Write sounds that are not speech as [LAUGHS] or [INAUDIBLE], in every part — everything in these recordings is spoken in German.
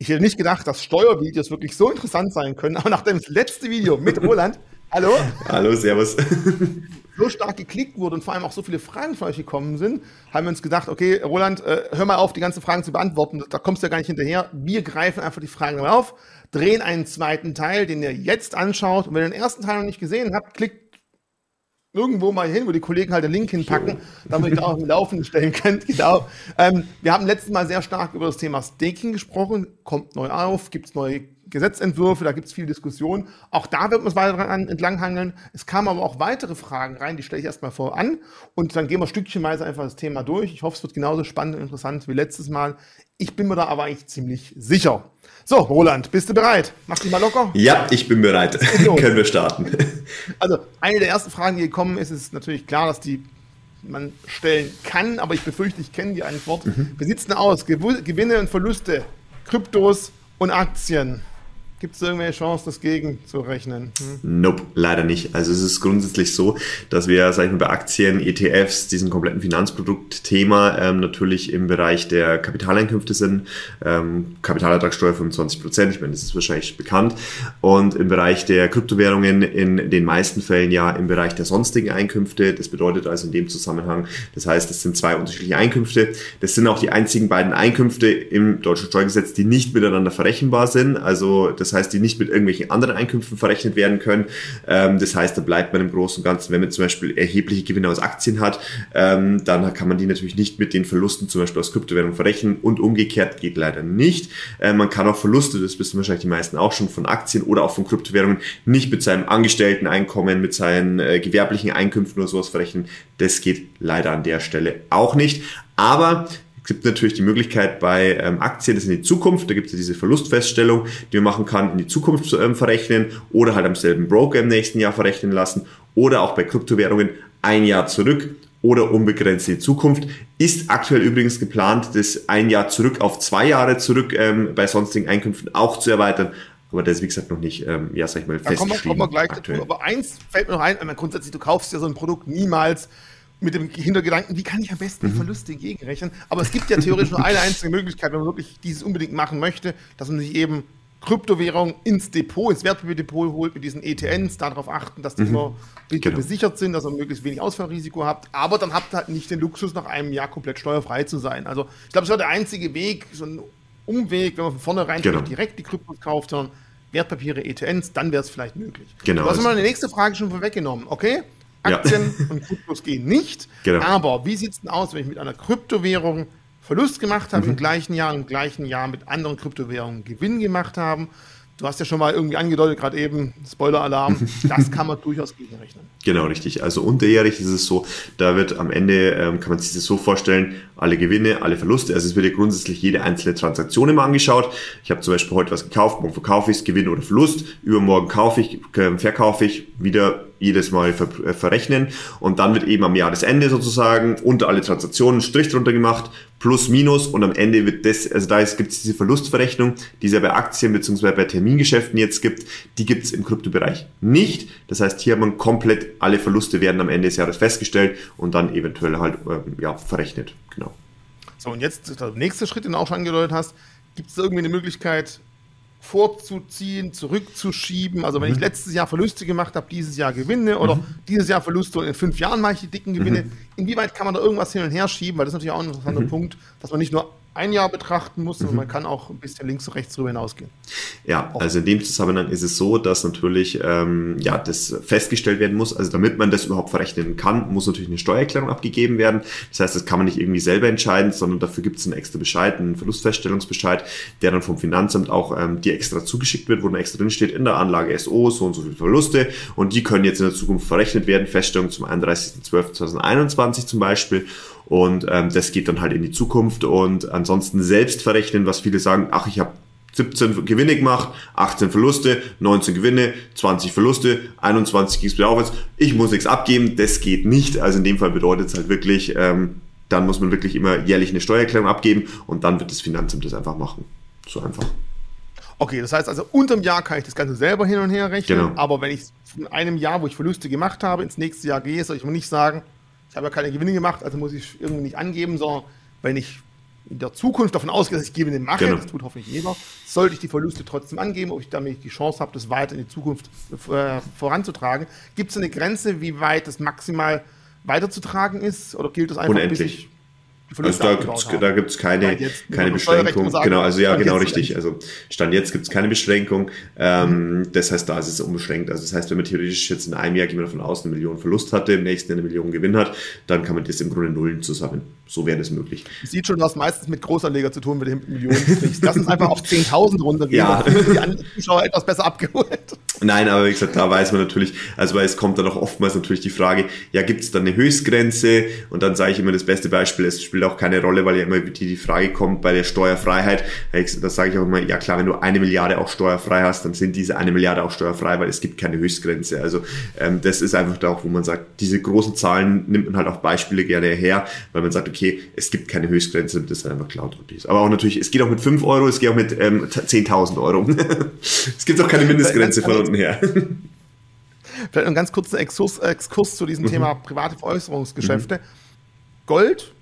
Ich hätte nicht gedacht, dass Steuervideos wirklich so interessant sein können, aber nach dem letzten Video mit Roland, hallo? Hallo, servus. so stark geklickt wurde und vor allem auch so viele Fragen von euch gekommen sind, haben wir uns gedacht, okay, Roland, äh, hör mal auf, die ganzen Fragen zu beantworten. Da kommst du ja gar nicht hinterher. Wir greifen einfach die Fragen auf, drehen einen zweiten Teil, den ihr jetzt anschaut. Und wenn ihr den ersten Teil noch nicht gesehen habt, klickt irgendwo mal hin, wo die Kollegen halt den Link hinpacken, damit ihr auch im Laufen stellen könnt. Genau. Ähm, wir haben letztes Mal sehr stark über das Thema Staking gesprochen. Kommt neu auf, gibt es neue Gesetzentwürfe, da gibt es viel Diskussion. Auch da wird man es weiter entlanghangeln. Es kamen aber auch weitere Fragen rein, die stelle ich erstmal voran. Und dann gehen wir stückchenweise einfach das Thema durch. Ich hoffe, es wird genauso spannend und interessant wie letztes Mal. Ich bin mir da aber eigentlich ziemlich sicher. So, Roland, bist du bereit? Mach dich mal locker. Ja, ich bin bereit. [LAUGHS] Können wir starten. [LAUGHS] Also, eine der ersten Fragen, die gekommen ist, ist natürlich klar, dass die man stellen kann, aber ich befürchte, ich kenne die Antwort. Mhm. Wie sieht es denn aus? Gewinne und Verluste, Kryptos und Aktien. Gibt es irgendwelche Chance, das gegenzurechnen? Hm? Nope, leider nicht. Also es ist grundsätzlich so, dass wir, sag ich mal, bei Aktien, ETFs, diesem kompletten Finanzproduktthema ähm, natürlich im Bereich der Kapitaleinkünfte sind. Ähm, Kapitalertragssteuer 25 Prozent, ich meine, das ist wahrscheinlich bekannt. Und im Bereich der Kryptowährungen in den meisten Fällen ja im Bereich der sonstigen Einkünfte. Das bedeutet also in dem Zusammenhang, das heißt, es sind zwei unterschiedliche Einkünfte. Das sind auch die einzigen beiden Einkünfte im deutschen Steuergesetz, die nicht miteinander verrechenbar sind. Also das das heißt, die nicht mit irgendwelchen anderen Einkünften verrechnet werden können. Ähm, das heißt, da bleibt man im Großen und Ganzen, wenn man zum Beispiel erhebliche Gewinne aus Aktien hat, ähm, dann kann man die natürlich nicht mit den Verlusten zum Beispiel aus Kryptowährungen verrechnen und umgekehrt geht leider nicht. Äh, man kann auch Verluste, das wissen wahrscheinlich die meisten auch schon, von Aktien oder auch von Kryptowährungen nicht mit seinem Angestellteneinkommen, mit seinen äh, gewerblichen Einkünften oder sowas verrechnen. Das geht leider an der Stelle auch nicht. Aber gibt natürlich die Möglichkeit bei ähm, Aktien, das in die Zukunft, da gibt es ja diese Verlustfeststellung, die man machen kann, in die Zukunft ähm, verrechnen oder halt am selben Broker im nächsten Jahr verrechnen lassen oder auch bei Kryptowährungen ein Jahr zurück oder unbegrenzt in die Zukunft. Ist aktuell übrigens geplant, das ein Jahr zurück auf zwei Jahre zurück ähm, bei sonstigen Einkünften auch zu erweitern. Aber das ist, wie gesagt, noch nicht, ähm, ja, sag ich mal, festgeschrieben. Da kommen wir, kommen wir gleich dazu. Aber eins fällt mir noch ein, grundsätzlich, du kaufst ja so ein Produkt niemals mit dem Hintergedanken, wie kann ich am besten mhm. Verluste gegenrechnen? Aber es gibt ja theoretisch nur eine einzige Möglichkeit, wenn man wirklich dieses unbedingt machen möchte, dass man sich eben Kryptowährung ins Depot, ins Wertpapierdepot holt mit diesen ETNs, darauf achten, dass die mhm. immer genau. besichert sind, dass ihr möglichst wenig Ausfallrisiko habt. Aber dann habt ihr halt nicht den Luxus, nach einem Jahr komplett steuerfrei zu sein. Also ich glaube, es war der einzige Weg, so ein Umweg, wenn man von vornherein genau. direkt die Kryptos kauft, sondern Wertpapiere, ETNs, dann wäre es vielleicht möglich. Genau. Du hast mal die nächste Frage schon vorweggenommen, okay? Aktien ja. und Kryptos gehen nicht. [LAUGHS] Genau. Aber wie sieht es denn aus, wenn ich mit einer Kryptowährung Verlust gemacht habe mhm. im gleichen Jahr, im gleichen Jahr mit anderen Kryptowährungen Gewinn gemacht haben? Du hast ja schon mal irgendwie angedeutet, gerade eben, Spoiler-Alarm, [LAUGHS] das kann man durchaus gegenrechnen. Genau, richtig. Also unterjährig ist es so, da wird am Ende, ähm, kann man sich das so vorstellen, alle Gewinne, alle Verluste, also es wird ja grundsätzlich jede einzelne Transaktion immer angeschaut. Ich habe zum Beispiel heute was gekauft, morgen verkaufe ich es, Gewinn oder Verlust, übermorgen kaufe ich, äh, verkaufe ich, wieder jedes Mal ver äh, verrechnen und dann wird eben am Jahresende sozusagen unter alle Transaktionen Strich drunter gemacht, plus minus und am Ende wird das, also da gibt es diese Verlustverrechnung, die es ja bei Aktien bzw. bei Termingeschäften jetzt gibt, die gibt es im Kryptobereich nicht. Das heißt, hier hat man komplett alle Verluste werden am Ende des Jahres festgestellt und dann eventuell halt ähm, ja, verrechnet. Genau. So, und jetzt der nächste Schritt, den du auch schon angedeutet hast, gibt es irgendwie eine Möglichkeit, vorzuziehen, zurückzuschieben. Also wenn mhm. ich letztes Jahr Verluste gemacht habe, dieses Jahr Gewinne oder mhm. dieses Jahr Verluste und in fünf Jahren mache ich die dicken Gewinne. Mhm. Inwieweit kann man da irgendwas hin und her schieben? Weil das ist natürlich auch ein interessanter mhm. Punkt, dass man nicht nur ein Jahr betrachten muss, mhm. man kann auch ein bisschen links und rechts drüber hinausgehen. Ja, also in dem Zusammenhang ist es so, dass natürlich ähm, ja, das festgestellt werden muss. Also damit man das überhaupt verrechnen kann, muss natürlich eine Steuererklärung abgegeben werden. Das heißt, das kann man nicht irgendwie selber entscheiden, sondern dafür gibt es einen extra Bescheid, einen Verlustfeststellungsbescheid, der dann vom Finanzamt auch ähm, dir extra zugeschickt wird, wo dann extra drin steht, in der Anlage SO so und so viele Verluste und die können jetzt in der Zukunft verrechnet werden. Feststellung zum 31.12.2021 zum Beispiel. Und ähm, das geht dann halt in die Zukunft. Und ansonsten selbst verrechnen, was viele sagen, ach, ich habe 17 Gewinne gemacht, 18 Verluste, 19 Gewinne, 20 Verluste, 21 ging es wieder aufwärts. Ich muss nichts abgeben, das geht nicht. Also in dem Fall bedeutet es halt wirklich, ähm, dann muss man wirklich immer jährlich eine Steuererklärung abgeben und dann wird das Finanzamt das einfach machen. So einfach. Okay, das heißt also, unterm Jahr kann ich das Ganze selber hin und her rechnen, genau. aber wenn ich von einem Jahr, wo ich Verluste gemacht habe, ins nächste Jahr gehe, soll ich mir nicht sagen, ich habe ja keine Gewinne gemacht, also muss ich irgendwie nicht angeben, sondern wenn ich in der Zukunft davon ausgehe, dass ich Gewinne mache, genau. das tut hoffentlich jeder, sollte ich die Verluste trotzdem angeben, ob ich damit die Chance habe, das weiter in die Zukunft äh, voranzutragen. Gibt es eine Grenze, wie weit das maximal weiterzutragen ist? Oder gilt das einfach Unendlich. Also da gibt's, da gibt's keine, keine Beschränkung. Genau, also ja, genau richtig. Also Stand jetzt gibt's keine Beschränkung. Ähm, mhm. Das heißt, da ist es unbeschränkt. Also das heißt, wenn man theoretisch jetzt in einem Jahr, wir davon aus, eine Million Verlust hatte, im nächsten eine Million Gewinn hat, dann kann man das im Grunde nullen zusammen. So wäre das möglich. Ich sieht schon, hast meistens mit Großanleger zu tun, mit Millionen sprichst. Lass uns einfach auf 10.000 runtergehen. Ja. Die Zuschauer etwas besser abgeholt. Nein, aber wie gesagt, da weiß man natürlich, also weil es kommt dann auch oftmals natürlich die Frage, ja, gibt es da eine Höchstgrenze? Und dann sage ich immer das beste Beispiel, es spielt auch keine Rolle, weil ja immer die, Frage kommt bei der Steuerfreiheit. Da sage ich auch immer, ja klar, wenn du eine Milliarde auch steuerfrei hast, dann sind diese eine Milliarde auch steuerfrei, weil es gibt keine Höchstgrenze. Also ähm, das ist einfach da auch, wo man sagt, diese großen Zahlen nimmt man halt auch Beispiele gerne her, weil man sagt, okay, es gibt keine Höchstgrenze, das ist einfach klar ist. Aber auch natürlich, es geht auch mit 5 Euro, es geht auch mit ähm, 10.000 Euro. [LAUGHS] es gibt auch keine Mindestgrenze von unten her. Vielleicht ein ganz kurzer Exkurs, Exkurs zu diesem mhm. Thema private Veräußerungsgeschäfte. Mhm. Gold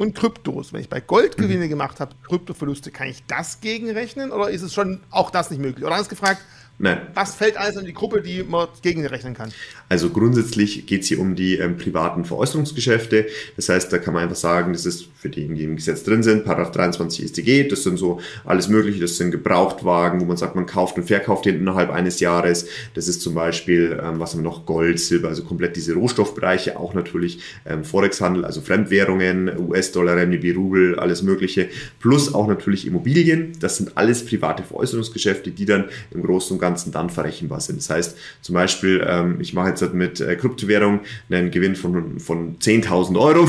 und Kryptos. Wenn ich bei Gold mhm. Gewinne mhm. gemacht habe, Kryptoverluste, kann ich das gegenrechnen oder ist es schon auch das nicht möglich? Oder anders gefragt, Nein. Was fällt alles in die Gruppe, die man gegenrechnen kann? Also grundsätzlich geht es hier um die ähm, privaten Veräußerungsgeschäfte. Das heißt, da kann man einfach sagen, das ist für diejenigen, die im Gesetz drin sind, Paragraph 23 StG, das sind so alles Mögliche, das sind Gebrauchtwagen, wo man sagt, man kauft und verkauft innerhalb eines Jahres. Das ist zum Beispiel, ähm, was haben wir noch, Gold, Silber, also komplett diese Rohstoffbereiche, auch natürlich ähm, Forexhandel, also Fremdwährungen, US-Dollar, Renminbi, Rubel, alles Mögliche, plus auch natürlich Immobilien. Das sind alles private Veräußerungsgeschäfte, die dann im Großen und Ganzen Ganzen dann verrechenbar sind. Das heißt, zum Beispiel, ähm, ich mache jetzt halt mit äh, Kryptowährung einen Gewinn von, von 10.000 Euro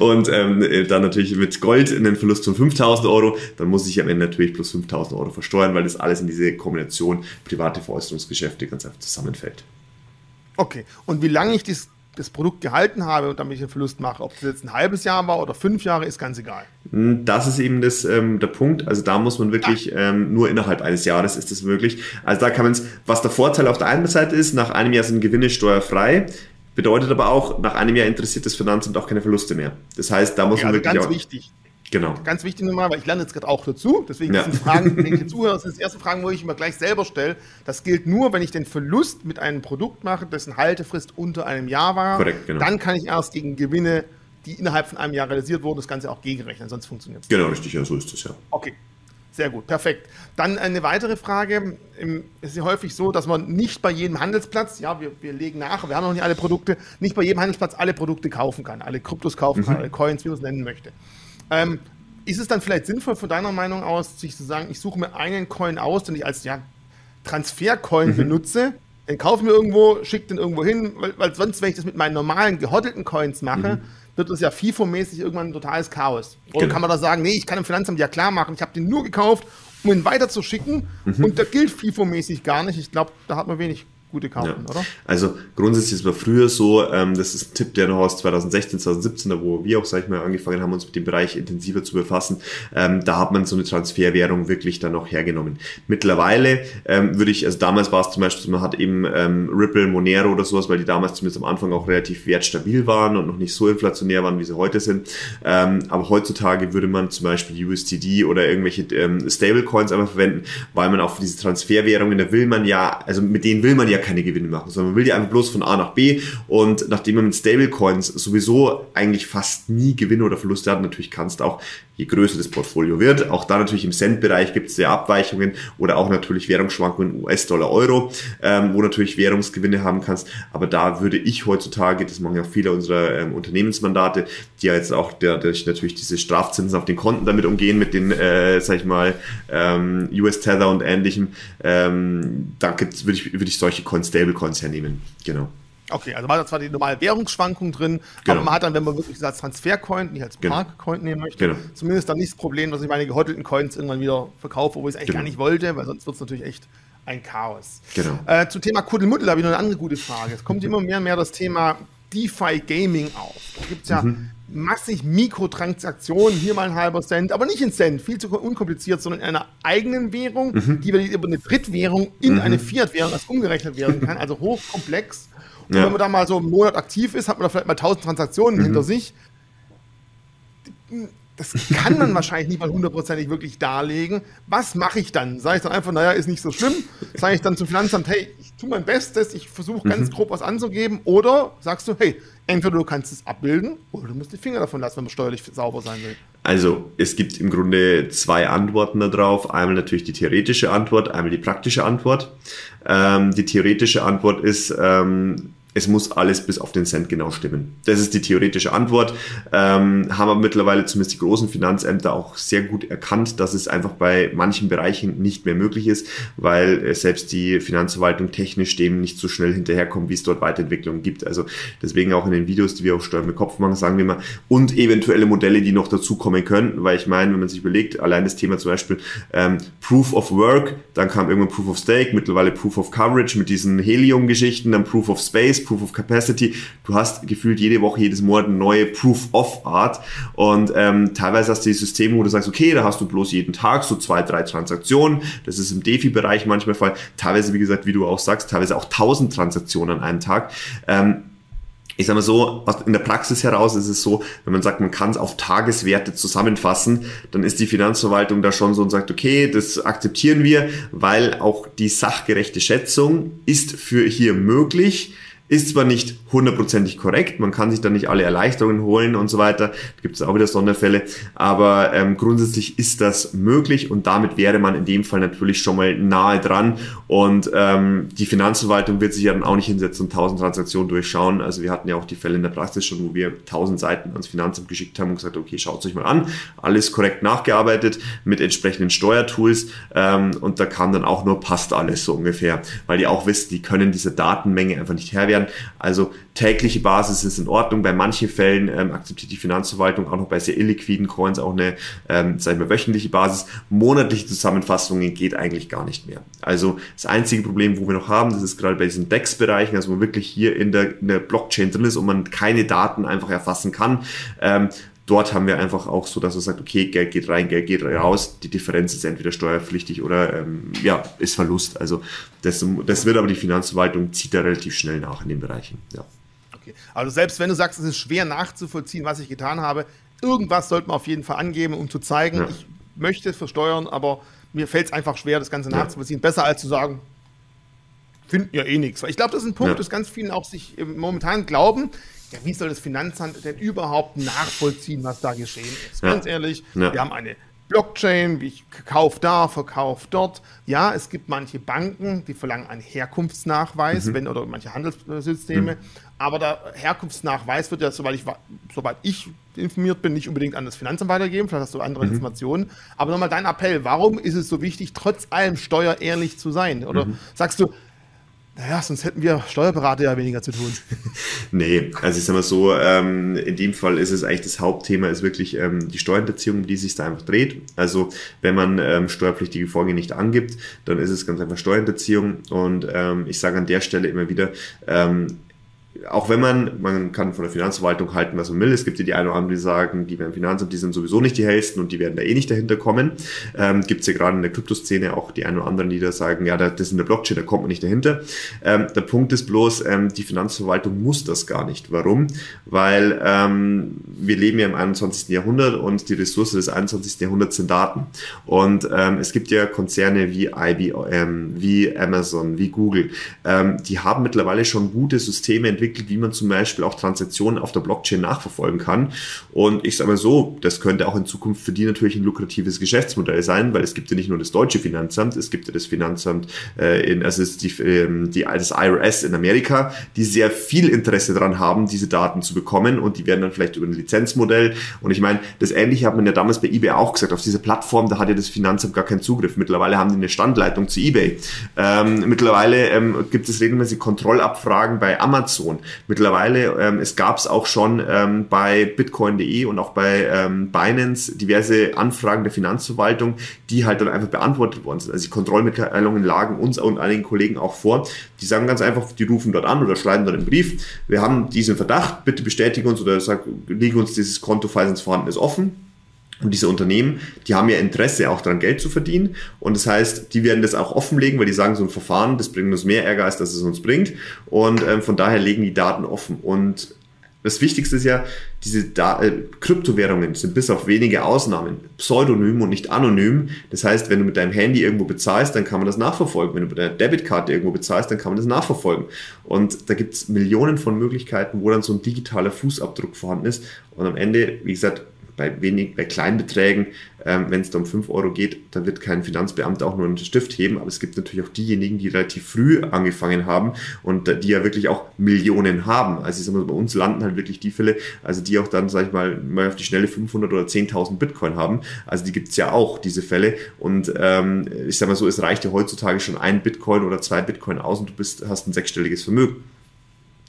[LAUGHS] und ähm, dann natürlich mit Gold einen Verlust von 5.000 Euro, dann muss ich am Ende natürlich plus 5.000 Euro versteuern, weil das alles in diese Kombination private Veräußerungsgeschäfte ganz einfach zusammenfällt. Okay, und wie lange ich das das Produkt gehalten habe und damit ich einen Verlust mache. Ob das jetzt ein halbes Jahr war oder fünf Jahre, ist ganz egal. Hm, das ist eben das, ähm, der Punkt. Also da muss man wirklich ähm, nur innerhalb eines Jahres ist das möglich. Also da kann man es, was der Vorteil auf der einen Seite ist, nach einem Jahr sind Gewinne steuerfrei. Bedeutet aber auch, nach einem Jahr interessiert das Finanzamt auch keine Verluste mehr. Das heißt, da muss ja, man also wirklich ganz auch, wichtig. Genau. Ganz wichtig nochmal, weil ich lerne jetzt gerade auch dazu. Deswegen ja. sind Fragen, wenn ich zuhöre, sind das erste Fragen, wo ich immer gleich selber stelle. Das gilt nur, wenn ich den Verlust mit einem Produkt mache, dessen Haltefrist unter einem Jahr war. Korrekt, genau. Dann kann ich erst gegen Gewinne, die innerhalb von einem Jahr realisiert wurden, das Ganze auch gegenrechnen. Sonst funktioniert es Genau, richtig, ja, so ist es ja. Okay. Sehr gut, perfekt. Dann eine weitere Frage. Es ist ja häufig so, dass man nicht bei jedem Handelsplatz, ja, wir, wir legen nach, wir haben noch nicht alle Produkte, nicht bei jedem Handelsplatz alle Produkte kaufen kann, alle Kryptos kaufen mhm. kann, alle Coins, wie man es nennen möchte. Ähm, ist es dann vielleicht sinnvoll von deiner Meinung aus, sich zu sagen, ich suche mir einen Coin aus, den ich als ja, Transfercoin mhm. benutze, den kaufe mir irgendwo, schicke den irgendwo hin, weil, weil, sonst, wenn ich das mit meinen normalen gehottelten Coins mache, mhm. wird das ja FIFO-mäßig irgendwann ein totales Chaos. Oder genau. kann man da sagen, nee, ich kann im Finanzamt ja klar machen, ich habe den nur gekauft, um ihn weiterzuschicken mhm. und der gilt FIFO-mäßig gar nicht. Ich glaube, da hat man wenig gute Karten, ja. oder? Also grundsätzlich ist es früher so, ähm, das ist ein Tipp, der noch aus 2016, 2017, da wo wir auch, sag ich mal, angefangen haben, uns mit dem Bereich intensiver zu befassen, ähm, da hat man so eine Transferwährung wirklich dann auch hergenommen. Mittlerweile ähm, würde ich, also damals war es zum Beispiel, man hat eben ähm, Ripple, Monero oder sowas, weil die damals zumindest am Anfang auch relativ wertstabil waren und noch nicht so inflationär waren, wie sie heute sind. Ähm, aber heutzutage würde man zum Beispiel USTD oder irgendwelche ähm, Stablecoins einfach verwenden, weil man auch für diese Transferwährungen, da will man ja, also mit denen will man ja keine Gewinne machen, sondern man will die einfach bloß von A nach B. Und nachdem man mit Stablecoins sowieso eigentlich fast nie Gewinne oder Verluste hat, natürlich kannst du auch, je größer das Portfolio wird, auch da natürlich im Cent-Bereich gibt es ja Abweichungen oder auch natürlich Währungsschwankungen US-Dollar, Euro, ähm, wo natürlich Währungsgewinne haben kannst, aber da würde ich heutzutage, das machen ja viele unserer ähm, Unternehmensmandate, die ja jetzt auch dadurch natürlich diese Strafzinsen auf den Konten damit umgehen, mit den, äh, sag ich mal, ähm, US-Tether und ähnlichem, ähm, da gibt's, würde ich, würde ich solche Coins, Stablecoins hernehmen. Genau. Okay, also man hat zwar die normale Währungsschwankung drin, genau. aber man hat dann, wenn man wirklich als Transfercoin, nicht als genau. Parkcoin nehmen möchte, genau. zumindest dann nicht das Problem, dass ich meine gehottelten Coins irgendwann wieder verkaufe, obwohl ich es eigentlich genau. gar nicht wollte, weil sonst wird es natürlich echt ein Chaos. Genau. Äh, zu Thema Kuddelmuddel habe ich noch eine andere gute Frage. Es kommt immer mehr und mehr das Thema DeFi Gaming auf. Da gibt es ja mhm. massig Mikrotransaktionen, hier mal ein halber Cent, aber nicht in Cent, viel zu unkompliziert, sondern in einer eigenen Währung, mhm. die über eine Drittwährung in mhm. eine Fiat-Währung umgerechnet werden kann, also hochkomplex. Und ja. wenn man da mal so einen Monat aktiv ist, hat man da vielleicht mal 1000 Transaktionen mhm. hinter sich das kann man [LAUGHS] wahrscheinlich nicht mal hundertprozentig wirklich darlegen. Was mache ich dann? Sage ich dann einfach, naja, ist nicht so schlimm. Sage ich dann zum Finanzamt, hey, ich tue mein Bestes, ich versuche ganz mhm. grob was anzugeben. Oder sagst du, hey, entweder du kannst es abbilden oder du musst die Finger davon lassen, wenn man steuerlich sauber sein will. Also es gibt im Grunde zwei Antworten darauf. Einmal natürlich die theoretische Antwort, einmal die praktische Antwort. Ähm, die theoretische Antwort ist, ähm, es muss alles bis auf den Cent genau stimmen. Das ist die theoretische Antwort. Ähm, haben aber mittlerweile zumindest die großen Finanzämter auch sehr gut erkannt, dass es einfach bei manchen Bereichen nicht mehr möglich ist, weil äh, selbst die Finanzverwaltung technisch dem nicht so schnell hinterherkommt, wie es dort Weiterentwicklungen gibt. Also deswegen auch in den Videos, die wir auf Steuern mit Kopf machen, sagen wir mal, und eventuelle Modelle, die noch dazukommen könnten, weil ich meine, wenn man sich überlegt, allein das Thema zum Beispiel ähm, Proof of Work, dann kam irgendwann Proof of Stake, mittlerweile Proof of Coverage mit diesen Helium-Geschichten, dann Proof of Space, Proof of Capacity. Du hast gefühlt jede Woche, jedes Monat eine neue Proof of Art. Und ähm, teilweise hast du die Systeme, wo du sagst, okay, da hast du bloß jeden Tag so zwei, drei Transaktionen. Das ist im DeFi-Bereich manchmal Fall. Teilweise, wie gesagt, wie du auch sagst, teilweise auch tausend Transaktionen an einem Tag. Ähm, ich sage mal so, in der Praxis heraus ist es so, wenn man sagt, man kann es auf Tageswerte zusammenfassen, dann ist die Finanzverwaltung da schon so und sagt, okay, das akzeptieren wir, weil auch die sachgerechte Schätzung ist für hier möglich. Ist zwar nicht hundertprozentig korrekt, man kann sich da nicht alle Erleichterungen holen und so weiter, da gibt es auch wieder Sonderfälle, aber ähm, grundsätzlich ist das möglich und damit wäre man in dem Fall natürlich schon mal nahe dran und ähm, die Finanzverwaltung wird sich ja dann auch nicht hinsetzen und tausend Transaktionen durchschauen. Also wir hatten ja auch die Fälle in der Praxis schon, wo wir tausend Seiten ans Finanzamt geschickt haben und gesagt, okay, schaut euch mal an, alles korrekt nachgearbeitet mit entsprechenden Steuertools ähm, und da kam dann auch nur passt alles so ungefähr, weil die auch wissen, die können diese Datenmenge einfach nicht Herr werden. Also tägliche Basis ist in Ordnung. Bei manchen Fällen ähm, akzeptiert die Finanzverwaltung auch noch bei sehr illiquiden Coins auch eine, ähm, sagen wir, wöchentliche Basis. Monatliche Zusammenfassungen geht eigentlich gar nicht mehr. Also das einzige Problem, wo wir noch haben, das ist gerade bei diesen DEX-Bereichen, also wo man wirklich hier in der, in der Blockchain drin ist und man keine Daten einfach erfassen kann. Ähm, dort haben wir einfach auch so, dass er sagt, okay, Geld geht rein, Geld geht raus, die Differenz ist entweder steuerpflichtig oder ähm, ja, ist Verlust. Also das, das wird aber die Finanzverwaltung zieht da relativ schnell nach in den Bereichen. Ja. Okay. Also selbst wenn du sagst, es ist schwer nachzuvollziehen, was ich getan habe, irgendwas sollte man auf jeden Fall angeben, um zu zeigen, ja. ich möchte es versteuern, aber mir fällt es einfach schwer, das Ganze nachzuvollziehen. Ja. Besser als zu sagen, finden ja eh nichts. Ich glaube, das ist ein Punkt, ja. dass ganz vielen auch sich momentan glauben, ja, wie soll das Finanzamt denn überhaupt nachvollziehen, was da geschehen ist? Ganz ja. ehrlich, ja. wir haben eine Blockchain, wie ich kaufe da, verkaufe dort. Ja, es gibt manche Banken, die verlangen einen Herkunftsnachweis, mhm. wenn oder manche Handelssysteme. Mhm. Aber der Herkunftsnachweis wird ja, soweit ich, soweit ich informiert bin, nicht unbedingt an das Finanzamt weitergeben. Vielleicht hast du andere mhm. Informationen. Aber nochmal dein Appell: Warum ist es so wichtig, trotz allem steuerehrlich zu sein? Oder mhm. sagst du, naja, sonst hätten wir Steuerberater ja weniger zu tun. [LAUGHS] nee, also ich sag mal so, ähm, in dem Fall ist es eigentlich das Hauptthema, ist wirklich ähm, die Steuerhinterziehung, um die sich da einfach dreht. Also wenn man ähm, steuerpflichtige Vorgänge nicht angibt, dann ist es ganz einfach Steuerhinterziehung. Und ähm, ich sage an der Stelle immer wieder, ähm, auch wenn man, man kann von der Finanzverwaltung halten, was man will. Es gibt ja die einen oder anderen, die sagen, die beim Finanzamt, die sind sowieso nicht die hellsten und die werden da eh nicht dahinter kommen. Ähm, gibt es ja gerade in der Kryptoszene auch die einen oder anderen, die da sagen, ja, das ist in der Blockchain, da kommt man nicht dahinter. Ähm, der Punkt ist bloß, ähm, die Finanzverwaltung muss das gar nicht. Warum? Weil ähm, wir leben ja im 21. Jahrhundert und die Ressource des 21. Jahrhunderts sind Daten. Und ähm, es gibt ja Konzerne wie IBM, wie Amazon, wie Google, ähm, die haben mittlerweile schon gute Systeme entwickelt, entwickelt, wie man zum Beispiel auch Transaktionen auf der Blockchain nachverfolgen kann. Und ich sage mal so, das könnte auch in Zukunft für die natürlich ein lukratives Geschäftsmodell sein, weil es gibt ja nicht nur das deutsche Finanzamt, es gibt ja das Finanzamt äh, in, also ist die, ähm, die, das IRS in Amerika, die sehr viel Interesse daran haben, diese Daten zu bekommen und die werden dann vielleicht über ein Lizenzmodell. Und ich meine, das Ähnliche hat man ja damals bei eBay auch gesagt. Auf diese Plattform, da hat ja das Finanzamt gar keinen Zugriff. Mittlerweile haben die eine Standleitung zu eBay. Ähm, mittlerweile ähm, gibt es regelmäßig Kontrollabfragen bei Amazon. Mittlerweile, ähm, es gab es auch schon ähm, bei bitcoin.de und auch bei ähm, Binance diverse Anfragen der Finanzverwaltung, die halt dann einfach beantwortet worden sind. Also die Kontrollmitteilungen lagen uns und einigen Kollegen auch vor. Die sagen ganz einfach, die rufen dort an oder schreiben dort einen Brief. Wir haben diesen Verdacht, bitte bestätige uns oder sag, lege uns dieses Konto, falls es vorhanden ist, offen. Und diese Unternehmen, die haben ja Interesse, auch daran Geld zu verdienen. Und das heißt, die werden das auch offenlegen, weil die sagen, so ein Verfahren, das bringt uns mehr Ärger, als dass es uns bringt. Und ähm, von daher legen die Daten offen. Und das Wichtigste ist ja, diese da äh, Kryptowährungen sind bis auf wenige Ausnahmen pseudonym und nicht anonym. Das heißt, wenn du mit deinem Handy irgendwo bezahlst, dann kann man das nachverfolgen. Wenn du mit deiner Debitkarte irgendwo bezahlst, dann kann man das nachverfolgen. Und da gibt es Millionen von Möglichkeiten, wo dann so ein digitaler Fußabdruck vorhanden ist. Und am Ende, wie gesagt, bei wenig, bei kleinen Beträgen, ähm, wenn es da um 5 Euro geht, dann wird kein Finanzbeamter auch nur einen Stift heben. Aber es gibt natürlich auch diejenigen, die relativ früh angefangen haben und die ja wirklich auch Millionen haben. Also ich sag mal, bei uns landen halt wirklich die Fälle, also die auch dann, sag ich mal, mal auf die schnelle 500 oder 10.000 Bitcoin haben. Also die gibt es ja auch, diese Fälle. Und ähm, ich sag mal so, es reicht ja heutzutage schon ein Bitcoin oder zwei Bitcoin aus und du bist, hast ein sechsstelliges Vermögen.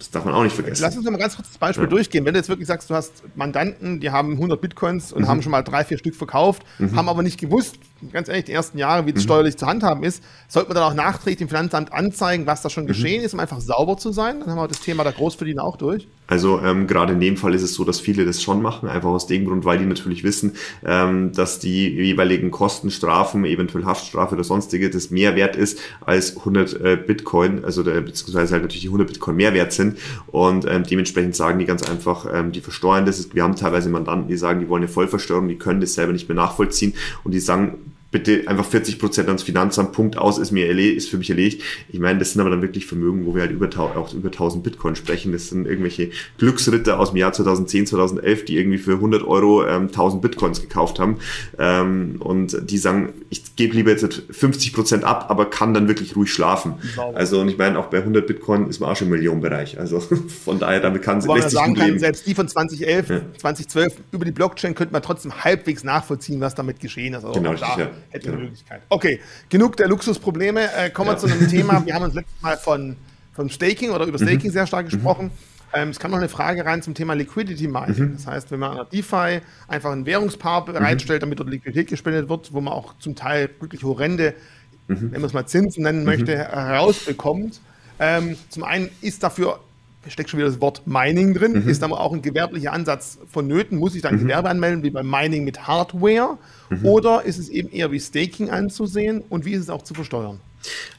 Das darf man auch nicht vergessen. Lass uns mal ganz kurz das Beispiel ja. durchgehen. Wenn du jetzt wirklich sagst, du hast Mandanten, die haben 100 Bitcoins und mhm. haben schon mal drei, vier Stück verkauft, mhm. haben aber nicht gewusst, ganz ehrlich, die ersten Jahre, wie das mhm. steuerlich zu handhaben ist, sollte man dann auch nachträglich dem Finanzamt anzeigen, was da schon mhm. geschehen ist, um einfach sauber zu sein. Dann haben wir das Thema der Großverdiener auch durch. Also ähm, gerade in dem Fall ist es so, dass viele das schon machen, einfach aus dem Grund, weil die natürlich wissen, ähm, dass die jeweiligen Kosten, Strafen, eventuell Haftstrafe oder sonstige, das mehr wert ist als 100 äh, Bitcoin, also der, beziehungsweise halt natürlich die 100 Bitcoin mehr wert sind und ähm, dementsprechend sagen die ganz einfach, ähm, die versteuern das. Wir haben teilweise Mandanten, die sagen, die wollen eine Vollversteuerung, die können das selber nicht mehr nachvollziehen und die sagen, bitte einfach 40 Prozent ans Finanzamt, Punkt aus, ist mir ist für mich erledigt. Ich meine, das sind aber dann wirklich Vermögen, wo wir halt über, auch über 1000 Bitcoin sprechen. Das sind irgendwelche Glücksritter aus dem Jahr 2010, 2011, die irgendwie für 100 Euro ähm, 1000 Bitcoins gekauft haben. Ähm, und die sagen, ich gebe lieber jetzt 50 Prozent ab, aber kann dann wirklich ruhig schlafen. Wow. Also, und ich meine, auch bei 100 Bitcoin ist man auch schon im Millionenbereich. Also [LAUGHS] von daher, damit kann sie richtig sagen kann, Selbst die von 2011, ja. 2012 über die Blockchain könnte man trotzdem halbwegs nachvollziehen, was damit geschehen ist. Also genau, richtig, ja hätte eine Möglichkeit. Okay, genug der Luxusprobleme. Äh, kommen wir ja. zu einem Thema. [LAUGHS] Wir haben uns letztes Mal von, von Staking oder über Staking mhm. sehr stark gesprochen. Mhm. Ähm, es kam noch eine Frage rein zum Thema Liquidity Mining. Mhm. Das heißt, wenn man an der DeFi einfach ein Währungspaar mhm. bereitstellt, damit dort Liquidität gespendet wird, wo man auch zum Teil wirklich horrende, mhm. wenn man es mal Zinsen nennen möchte, herausbekommt. Ähm, zum einen ist dafür steckt schon wieder das Wort Mining drin, mhm. ist aber auch ein gewerblicher Ansatz vonnöten. Muss ich dann mhm. Gewerbe anmelden, wie beim Mining mit Hardware? Mhm. Oder ist es eben eher wie Staking anzusehen und wie ist es auch zu versteuern?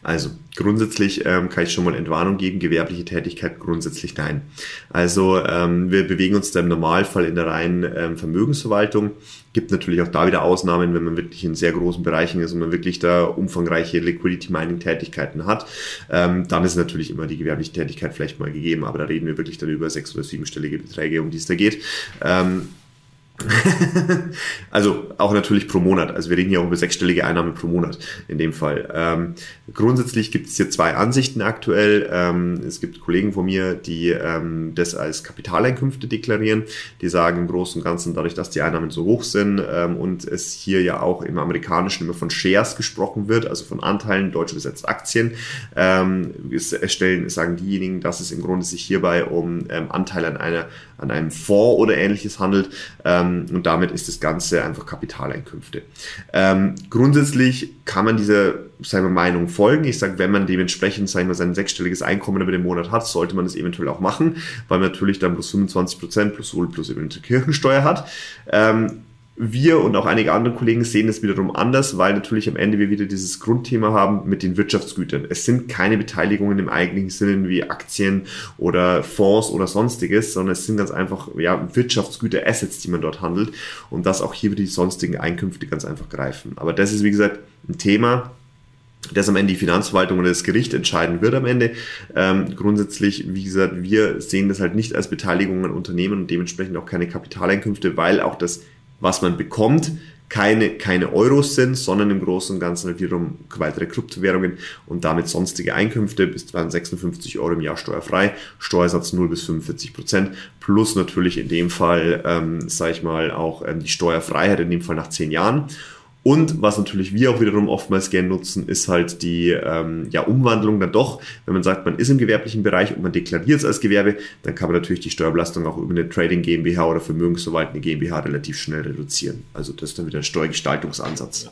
Also grundsätzlich ähm, kann ich schon mal Entwarnung geben, gewerbliche Tätigkeit grundsätzlich nein. Also ähm, wir bewegen uns da im Normalfall in der reinen ähm, Vermögensverwaltung. Gibt natürlich auch da wieder Ausnahmen, wenn man wirklich in sehr großen Bereichen ist und man wirklich da umfangreiche Liquidity Mining Tätigkeiten hat. Ähm, dann ist natürlich immer die gewerbliche Tätigkeit vielleicht mal gegeben, aber da reden wir wirklich dann über sechs- oder siebenstellige Beträge, um die es da geht. Ähm, [LAUGHS] also auch natürlich pro Monat. Also wir reden hier auch über sechsstellige Einnahmen pro Monat in dem Fall. Ähm, grundsätzlich gibt es hier zwei Ansichten aktuell. Ähm, es gibt Kollegen von mir, die ähm, das als Kapitaleinkünfte deklarieren. Die sagen im Großen und Ganzen, dadurch, dass die Einnahmen so hoch sind ähm, und es hier ja auch im Amerikanischen immer von Shares gesprochen wird, also von Anteilen, deutsch übersetzt Aktien, ähm, erstellen, sagen diejenigen, dass es im Grunde sich hierbei um ähm, Anteile an einer an einem Fonds oder ähnliches handelt. Ähm, und damit ist das Ganze einfach Kapitaleinkünfte. Ähm, grundsätzlich kann man dieser seiner Meinung folgen. Ich sage, wenn man dementsprechend sagen wir, sein sechsstelliges Einkommen über den Monat hat, sollte man das eventuell auch machen, weil man natürlich dann plus 25 Prozent plus Sol plus eventuell Kirchensteuer hat. Ähm, wir und auch einige andere Kollegen sehen das wiederum anders, weil natürlich am Ende wir wieder dieses Grundthema haben mit den Wirtschaftsgütern. Es sind keine Beteiligungen im eigentlichen Sinne wie Aktien oder Fonds oder sonstiges, sondern es sind ganz einfach ja, Wirtschaftsgüter, Assets, die man dort handelt und dass auch hier wieder die sonstigen Einkünfte ganz einfach greifen. Aber das ist wie gesagt ein Thema, das am Ende die Finanzverwaltung oder das Gericht entscheiden wird am Ende. Ähm, grundsätzlich, wie gesagt, wir sehen das halt nicht als Beteiligung an Unternehmen und dementsprechend auch keine Kapitaleinkünfte, weil auch das was man bekommt, keine, keine Euros sind, sondern im Großen und Ganzen halt wiederum weitere Kryptowährungen und damit sonstige Einkünfte. Bis 256 Euro im Jahr steuerfrei, Steuersatz 0 bis 45 Prozent, plus natürlich in dem Fall, ähm, sage ich mal, auch ähm, die Steuerfreiheit in dem Fall nach 10 Jahren. Und was natürlich wir auch wiederum oftmals gerne nutzen, ist halt die ähm, ja, Umwandlung dann doch, wenn man sagt, man ist im gewerblichen Bereich und man deklariert es als Gewerbe, dann kann man natürlich die Steuerbelastung auch über eine Trading GmbH oder vermögensverwaltende GmbH relativ schnell reduzieren. Also das ist dann wieder ein Steuergestaltungsansatz. Ja.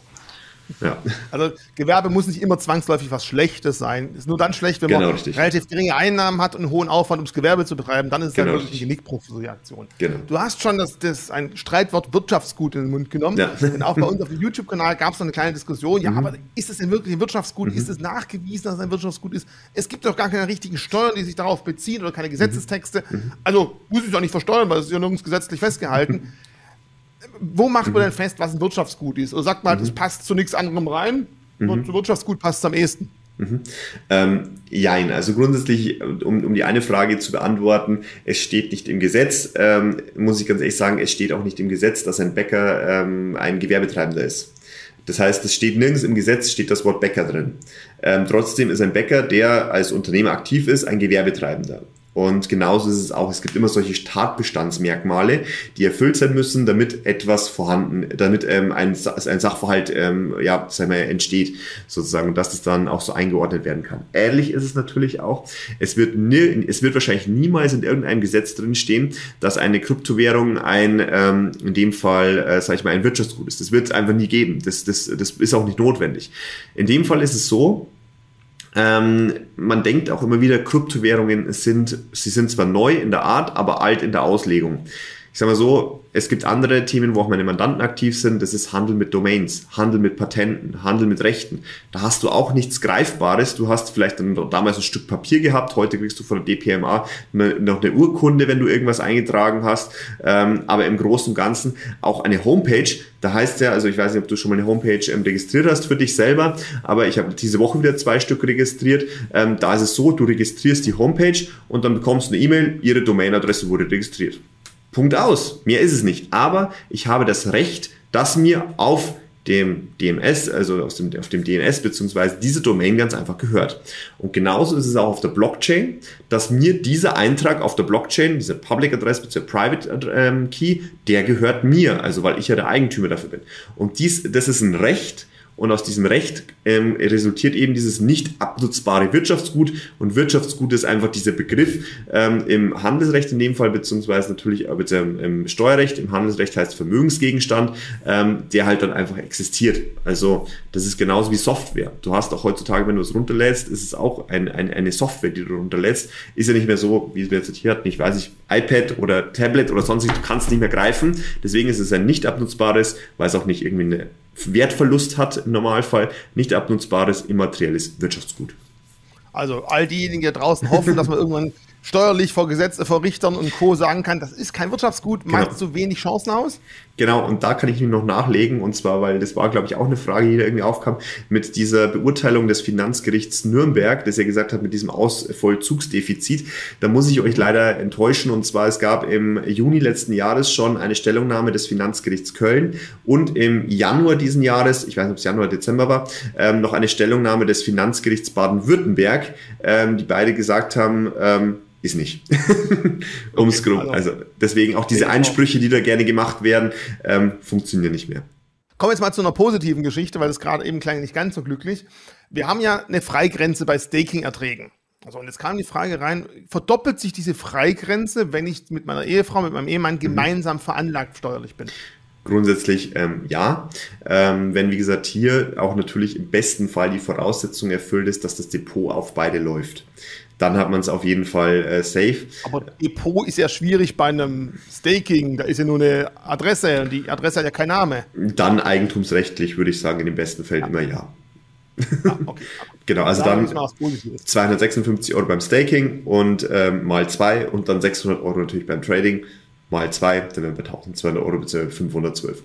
Also Gewerbe muss nicht immer zwangsläufig was Schlechtes sein. Ist nur dann schlecht, wenn genau, man richtig. relativ geringe Einnahmen hat und einen hohen Aufwand, um das Gewerbe zu betreiben. Dann ist es genau, dann wirklich ein Genickbruch für so eine Aktion. Genau. Du hast schon das, das ein Streitwort Wirtschaftsgut in den Mund genommen. Ja. [LAUGHS] Denn auch bei uns auf dem YouTube-Kanal gab es noch eine kleine Diskussion. Ja, mhm. aber ist es denn wirklich ein Wirtschaftsgut? Mhm. Ist es nachgewiesen, dass es ein Wirtschaftsgut ist? Es gibt doch gar keine richtigen Steuern, die sich darauf beziehen oder keine Gesetzestexte. Mhm. Also muss ich es auch nicht versteuern, weil es ist ja nirgends gesetzlich festgehalten. [LAUGHS] wo macht man mhm. denn fest, was ein Wirtschaftsgut ist? Oder sagt man, mhm. es passt zu nichts anderem rein? Mhm. Wirtschaftsgut passt es am ehesten. Mhm. Ähm, jein, also grundsätzlich, um, um die eine Frage zu beantworten, es steht nicht im Gesetz, ähm, muss ich ganz ehrlich sagen, es steht auch nicht im Gesetz, dass ein Bäcker ähm, ein Gewerbetreibender ist. Das heißt, es steht nirgends im Gesetz, steht das Wort Bäcker drin. Ähm, trotzdem ist ein Bäcker, der als Unternehmer aktiv ist, ein Gewerbetreibender. Und genauso ist es auch, es gibt immer solche Tatbestandsmerkmale, die erfüllt sein müssen, damit etwas vorhanden, damit ähm, ein, ein Sachverhalt ähm, ja, sagen wir, entsteht, sozusagen, und dass das dann auch so eingeordnet werden kann. Ähnlich ist es natürlich auch, es wird, nie, es wird wahrscheinlich niemals in irgendeinem Gesetz drin stehen, dass eine Kryptowährung ein, ähm, in dem Fall, äh, sage ich mal, ein Wirtschaftsgut ist. Das wird es einfach nie geben. Das, das, das ist auch nicht notwendig. In dem Fall ist es so, ähm, man denkt auch immer wieder, Kryptowährungen sind, sie sind zwar neu in der Art, aber alt in der Auslegung. Ich sage mal so, es gibt andere Themen, wo auch meine Mandanten aktiv sind. Das ist Handel mit Domains, Handel mit Patenten, Handel mit Rechten. Da hast du auch nichts Greifbares. Du hast vielleicht dann damals ein Stück Papier gehabt. Heute kriegst du von der DPMA noch eine Urkunde, wenn du irgendwas eingetragen hast. Ähm, aber im Großen und Ganzen auch eine Homepage. Da heißt ja, also ich weiß nicht, ob du schon mal eine Homepage ähm, registriert hast für dich selber, aber ich habe diese Woche wieder zwei Stück registriert. Ähm, da ist es so, du registrierst die Homepage und dann bekommst du eine E-Mail, ihre Domainadresse wurde registriert. Punkt aus. Mehr ist es nicht. Aber ich habe das Recht, dass mir auf dem DMS, also aus dem, auf dem DNS beziehungsweise diese Domain ganz einfach gehört. Und genauso ist es auch auf der Blockchain, dass mir dieser Eintrag auf der Blockchain, dieser Public Address bzw. Private ähm, Key, der gehört mir, also weil ich ja der Eigentümer dafür bin. Und dies, das ist ein Recht, und aus diesem Recht ähm, resultiert eben dieses nicht abnutzbare Wirtschaftsgut. Und Wirtschaftsgut ist einfach dieser Begriff ähm, im Handelsrecht in dem Fall, beziehungsweise natürlich äh, bitte, im Steuerrecht. Im Handelsrecht heißt Vermögensgegenstand, ähm, der halt dann einfach existiert. Also das ist genauso wie Software. Du hast auch heutzutage, wenn du es runterlädst, ist es auch ein, ein, eine Software, die du runterlädst. Ist ja nicht mehr so, wie wir jetzt hier hatten, ich weiß nicht, iPad oder Tablet oder sonst du kannst nicht mehr greifen. Deswegen ist es ein nicht abnutzbares, weil es auch nicht irgendwie eine Wertverlust hat im Normalfall, nicht abnutzbares immaterielles Wirtschaftsgut. Also all diejenigen, die draußen hoffen, dass man [LAUGHS] irgendwann steuerlich vor Gesetze, vor Richtern und Co. sagen kann, das ist kein Wirtschaftsgut, genau. macht so wenig Chancen aus? Genau, und da kann ich noch nachlegen, und zwar, weil das war, glaube ich, auch eine Frage, die da irgendwie aufkam, mit dieser Beurteilung des Finanzgerichts Nürnberg, das er gesagt hat, mit diesem Ausvollzugsdefizit. Da muss ich euch leider enttäuschen, und zwar, es gab im Juni letzten Jahres schon eine Stellungnahme des Finanzgerichts Köln und im Januar diesen Jahres, ich weiß nicht, ob es Januar, Dezember war, ähm, noch eine Stellungnahme des Finanzgerichts Baden-Württemberg, ähm, die beide gesagt haben, ähm, ist nicht. [LAUGHS] Ums okay. Also, also deswegen auch diese Einsprüche, die da gerne gemacht werden, ähm, funktionieren nicht mehr. Kommen wir jetzt mal zu einer positiven Geschichte, weil es gerade eben klang nicht ganz so glücklich. Wir haben ja eine Freigrenze bei Staking-Erträgen. Also, und jetzt kam die Frage rein, verdoppelt sich diese Freigrenze, wenn ich mit meiner Ehefrau, mit meinem Ehemann mhm. gemeinsam veranlagt steuerlich bin? Grundsätzlich ähm, ja. Ähm, wenn, wie gesagt, hier auch natürlich im besten Fall die Voraussetzung erfüllt ist, dass das Depot auf beide läuft dann hat man es auf jeden Fall äh, safe. Aber Depot ist ja schwierig bei einem Staking, da ist ja nur eine Adresse und die Adresse hat ja keinen Name. Dann eigentumsrechtlich würde ich sagen, in den besten Fällen ja. immer ja. Ah, okay. [LAUGHS] genau, also da dann 256 Euro beim Staking und ähm, mal zwei und dann 600 Euro natürlich beim Trading mal zwei, dann wären wir bei 1200 Euro bzw. 512.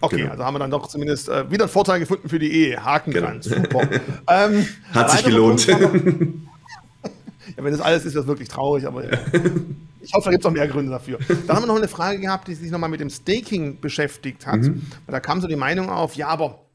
Okay, genau. also haben wir dann doch zumindest äh, wieder einen Vorteil gefunden für die Ehe. Haken genau. dran. Super. [LAUGHS] ähm, Hat sich gelohnt. [LAUGHS] Ja, wenn das alles ist, wäre es wirklich traurig, aber ja. [LAUGHS] ich hoffe, da gibt es auch mehr Gründe dafür. Dann haben wir noch eine Frage gehabt, die sich nochmal mit dem Staking beschäftigt hat. Mhm. Da kam so die Meinung auf, ja, aber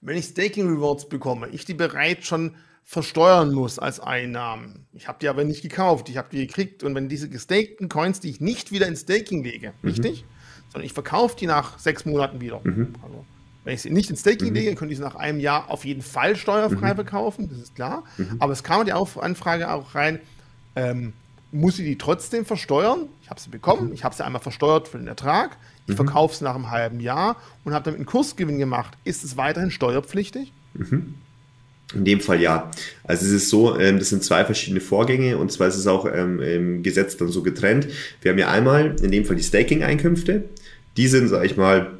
wenn ich Staking Rewards bekomme, ich die bereits schon versteuern muss als Einnahmen. Ich habe die aber nicht gekauft, ich habe die gekriegt. Und wenn diese gestakten Coins, die ich nicht wieder in Staking lege, mhm. richtig? Sondern ich verkaufe die nach sechs Monaten wieder. Mhm. Also wenn ich sie nicht in Staking mhm. lege, könnte ich sie nach einem Jahr auf jeden Fall steuerfrei mhm. verkaufen, das ist klar. Mhm. Aber es kam die Anfrage auch rein, ähm, muss ich die trotzdem versteuern? Ich habe sie bekommen, ich habe sie einmal versteuert für den Ertrag, ich mhm. verkaufe es nach einem halben Jahr und habe damit einen Kursgewinn gemacht. Ist es weiterhin steuerpflichtig? Mhm. In dem Fall ja. Also es ist so, ähm, das sind zwei verschiedene Vorgänge und zwar ist es auch ähm, im Gesetz dann so getrennt. Wir haben ja einmal in dem Fall die Staking-Einkünfte. Die sind, sage ich mal,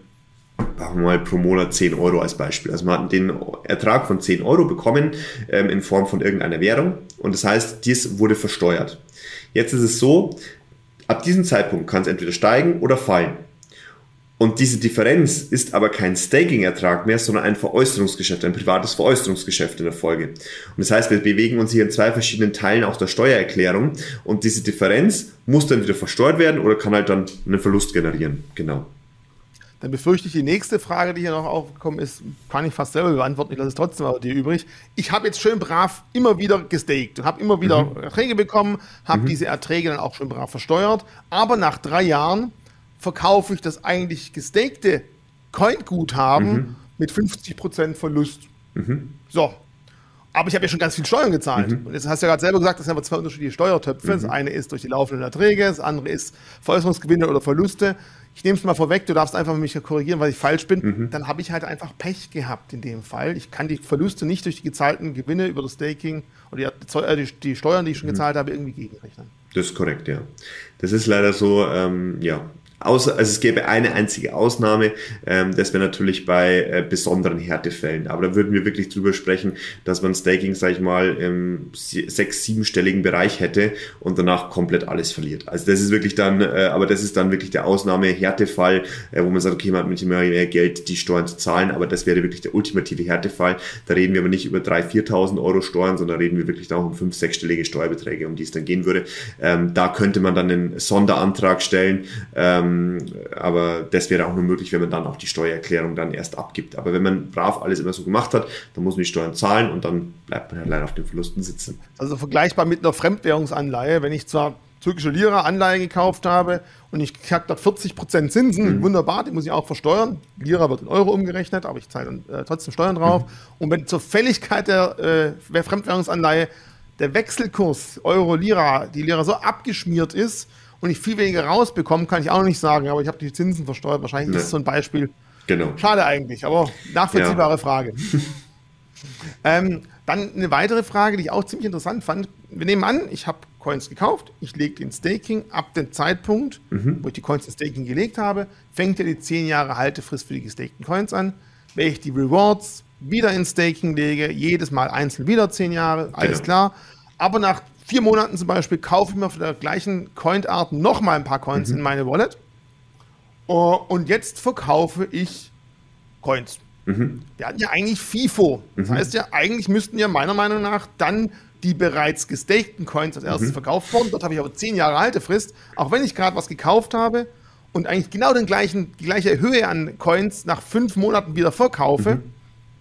machen wir mal pro Monat 10 Euro als Beispiel. Also man hat den Ertrag von 10 Euro bekommen ähm, in Form von irgendeiner Währung und das heißt, dies wurde versteuert. Jetzt ist es so, ab diesem Zeitpunkt kann es entweder steigen oder fallen. Und diese Differenz ist aber kein Staking-Ertrag mehr, sondern ein Veräußerungsgeschäft, ein privates Veräußerungsgeschäft in der Folge. Und das heißt, wir bewegen uns hier in zwei verschiedenen Teilen auch der Steuererklärung und diese Differenz muss dann wieder versteuert werden oder kann halt dann einen Verlust generieren. Genau. Dann befürchte ich, die nächste Frage, die hier noch aufgekommen ist, kann ich fast selber beantworten. Ich lasse es trotzdem aber dir übrig. Ich habe jetzt schön brav immer wieder gestaked und habe immer wieder mhm. Erträge bekommen, habe mhm. diese Erträge dann auch schön brav versteuert. Aber nach drei Jahren verkaufe ich das eigentlich gestakte Coin-Guthaben mhm. mit 50% Verlust. Mhm. So. Aber ich habe ja schon ganz viel Steuern gezahlt. Mhm. Und jetzt hast du ja gerade selber gesagt, das sind aber zwei unterschiedliche Steuertöpfe. Das eine ist durch die laufenden Erträge, das andere ist Veräußerungsgewinne oder Verluste ich nehme es mal vorweg, du darfst einfach mich korrigieren, weil ich falsch bin, mhm. dann habe ich halt einfach Pech gehabt in dem Fall. Ich kann die Verluste nicht durch die gezahlten Gewinne über das Staking oder die, äh, die, die Steuern, die ich schon mhm. gezahlt habe, irgendwie gegenrechnen. Das ist korrekt, ja. Das ist leider so, ähm, ja, Außer, also es gäbe eine einzige Ausnahme, ähm, das wäre natürlich bei äh, besonderen Härtefällen. Aber da würden wir wirklich drüber sprechen, dass man Staking, sag ich mal, im sechs-, siebenstelligen Bereich hätte und danach komplett alles verliert. Also das ist wirklich dann, äh, aber das ist dann wirklich der Ausnahme-Härtefall, äh, wo man sagt, okay, man hat mit immer mehr Geld, die Steuern zu zahlen, aber das wäre wirklich der ultimative Härtefall. Da reden wir aber nicht über 3.000, 4.000 Euro Steuern, sondern reden wir wirklich auch um fünf-, sechsstellige Steuerbeträge, um die es dann gehen würde. Ähm, da könnte man dann einen Sonderantrag stellen, ähm, ähm, aber das wäre auch nur möglich, wenn man dann auch die Steuererklärung dann erst abgibt. Aber wenn man brav alles immer so gemacht hat, dann muss man die Steuern zahlen und dann bleibt man ja leider auf den Verlusten sitzen. Also vergleichbar mit einer Fremdwährungsanleihe, wenn ich zwar türkische Lira Anleihe gekauft habe und ich kriege dort 40% Zinsen, mhm. wunderbar, die muss ich auch versteuern. Lira wird in Euro umgerechnet, aber ich zahle äh, trotzdem Steuern drauf. Mhm. Und wenn zur Fälligkeit der äh, Fremdwährungsanleihe der Wechselkurs Euro-Lira, die Lira so abgeschmiert ist, und ich viel weniger rausbekomme, kann ich auch noch nicht sagen, aber ich habe die Zinsen versteuert. Wahrscheinlich nee. ist es so ein Beispiel. Genau. Schade eigentlich, aber nachvollziehbare ja. Frage. [LAUGHS] ähm, dann eine weitere Frage, die ich auch ziemlich interessant fand. Wir nehmen an, ich habe Coins gekauft, ich lege den Staking. Ab dem Zeitpunkt, mhm. wo ich die Coins in Staking gelegt habe, fängt ja die 10 Jahre Haltefrist für die gestakten Coins an. Wenn ich die Rewards wieder in Staking lege, jedes Mal einzeln wieder 10 Jahre, alles genau. klar. Aber nach vier Monaten zum Beispiel kaufe ich mir von der gleichen Coin-Art nochmal ein paar Coins mhm. in meine Wallet. Uh, und jetzt verkaufe ich Coins. Mhm. Wir hatten ja eigentlich FIFO. Das mhm. heißt ja, eigentlich müssten ja meiner Meinung nach dann die bereits gestakten Coins als erstes mhm. verkauft worden. Dort habe ich aber zehn Jahre Haltefrist. Auch wenn ich gerade was gekauft habe und eigentlich genau den gleichen, die gleiche Höhe an Coins nach fünf Monaten wieder verkaufe, mhm